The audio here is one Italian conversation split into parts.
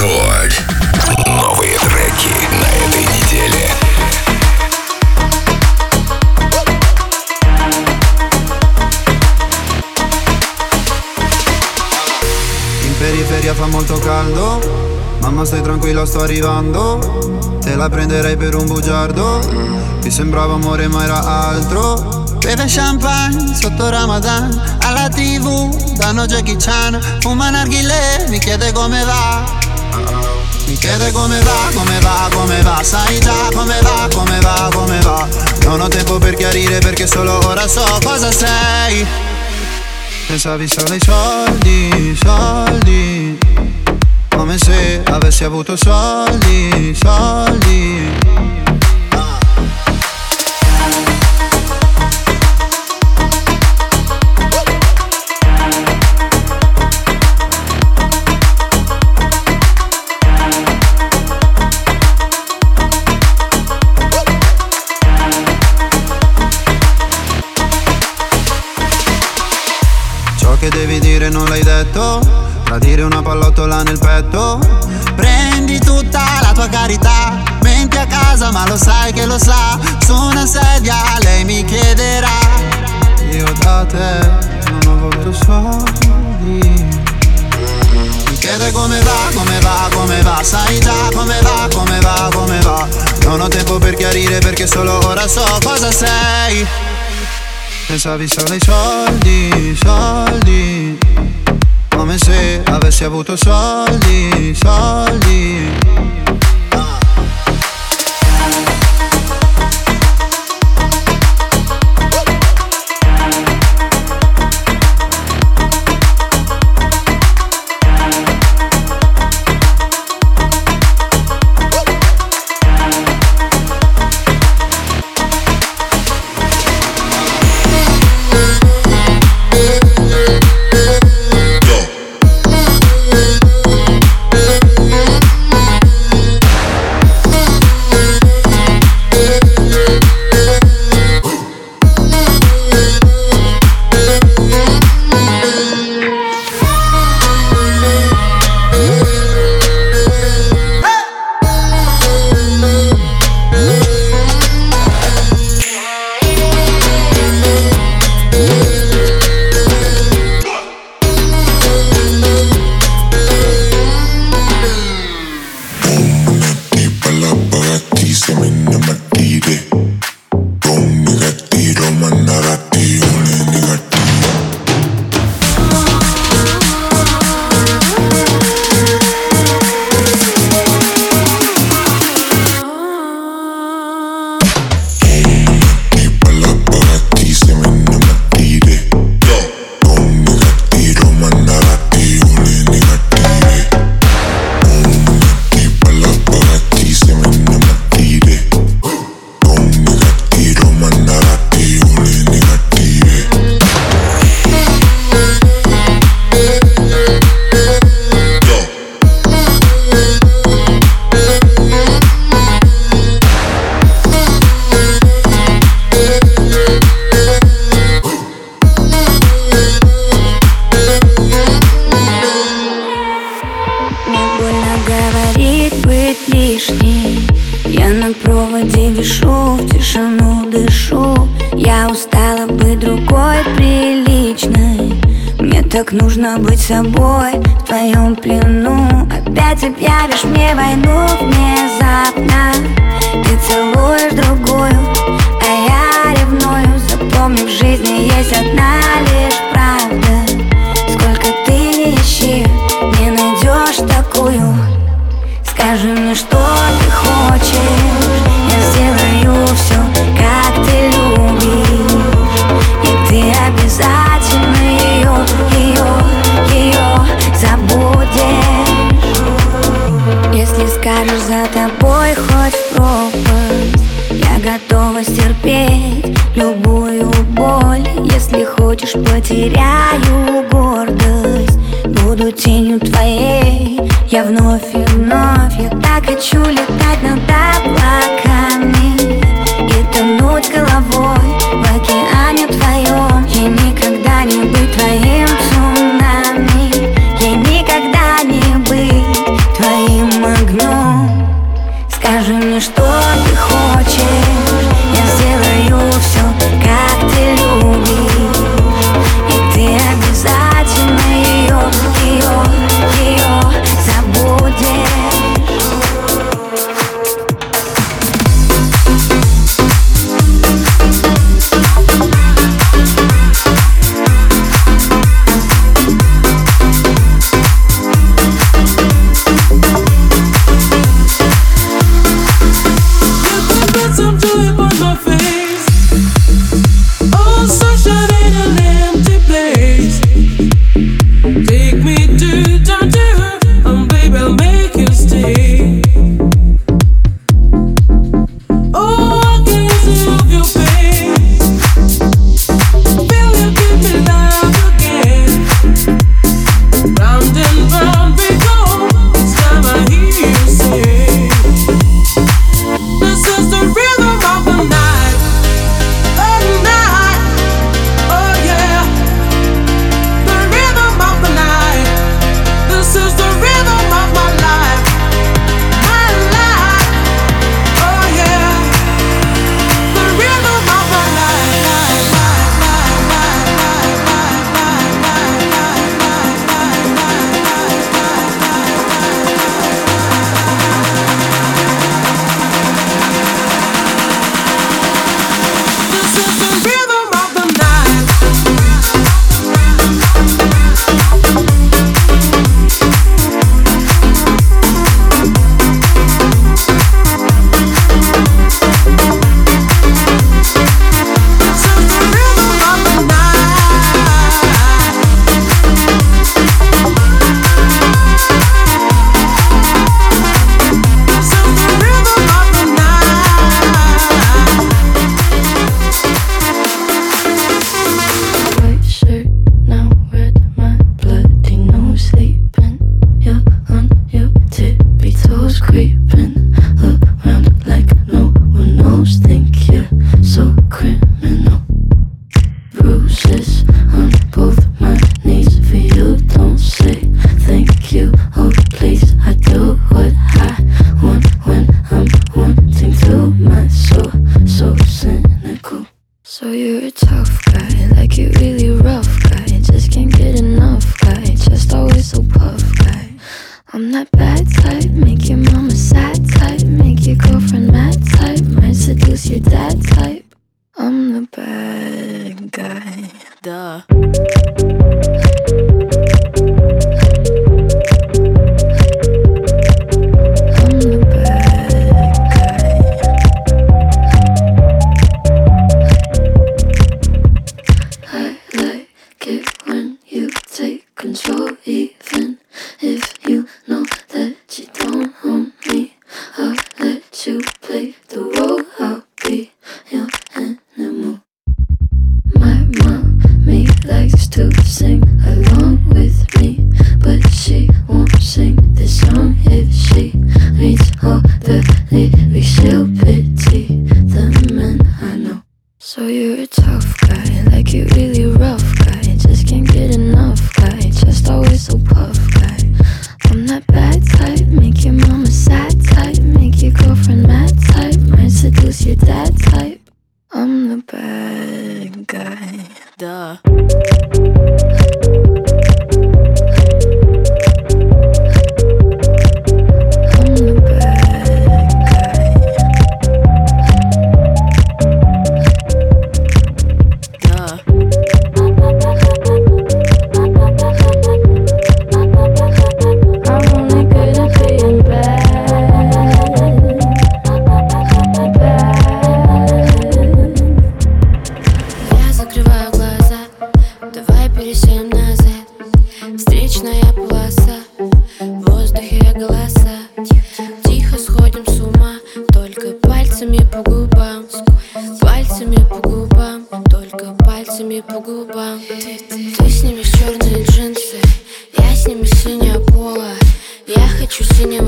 Рекорд. Новые треки на этой неделе. In periferia fa molto caldo Mamma stai tranquilla sto arrivando Te la prenderei per un bugiardo Mi sembrava amore ma era altro Beve champagne sotto Ramadan Alla tv danno Jackie Chan Fuma narghile mi chiede come va Mi chiede come va, come va, come va Sai già come va, come va, come va. Non ho tempo per chiarire perché solo ora so cosa sei. Pensavi solo ai soldi, soldi. Come se avessi avuto soldi, soldi pallottola nel petto. Prendi tutta la tua carità Menti a casa ma lo sai che lo sa Su una sedia lei mi chiederà. Io da te non ho avuto soldi. Mi chiede come va, come va, come va Sai già come va, come va, come va. Non ho tempo per chiarire perché solo ora so cosa sei. Pensavi solo ai soldi, soldi come se avessi avuto soldi, soldi Я устала быть другой приличной. Мне так нужно быть собой в твоем плену. Опять объявишь мне войну внезапно. Ты целуешь другую, а я ревную. Запомни, в жизни есть одна лишь Если хочешь, потеряю гордость. Буду тенью твоей. Я вновь и вновь Я так хочу летать над облаками. И тонуть головой В океане твоем. И никогда не быть твоей. some joy. Duh. to sing along with me, but she won't sing this song if she reads all the lyrics she'll.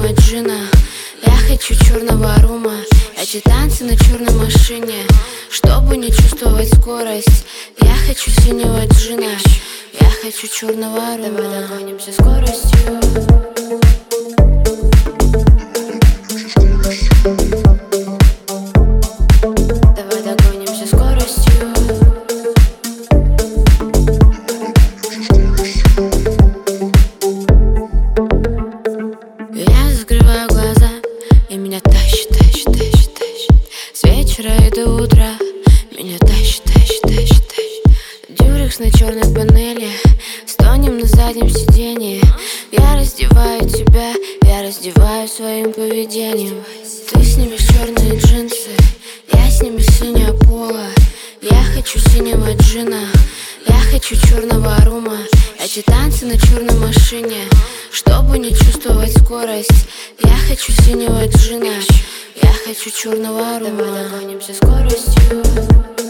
черного джина Я хочу черного рума Эти танцы на черной машине. Чтобы не чувствовать скорость Я хочу синего джина. Я хочу черного рума Давай догонимся скоростью. танцы на черной машине Чтобы не чувствовать скорость. Я хочу синего джина Я хочу черного рума Давай догонимся скоростью.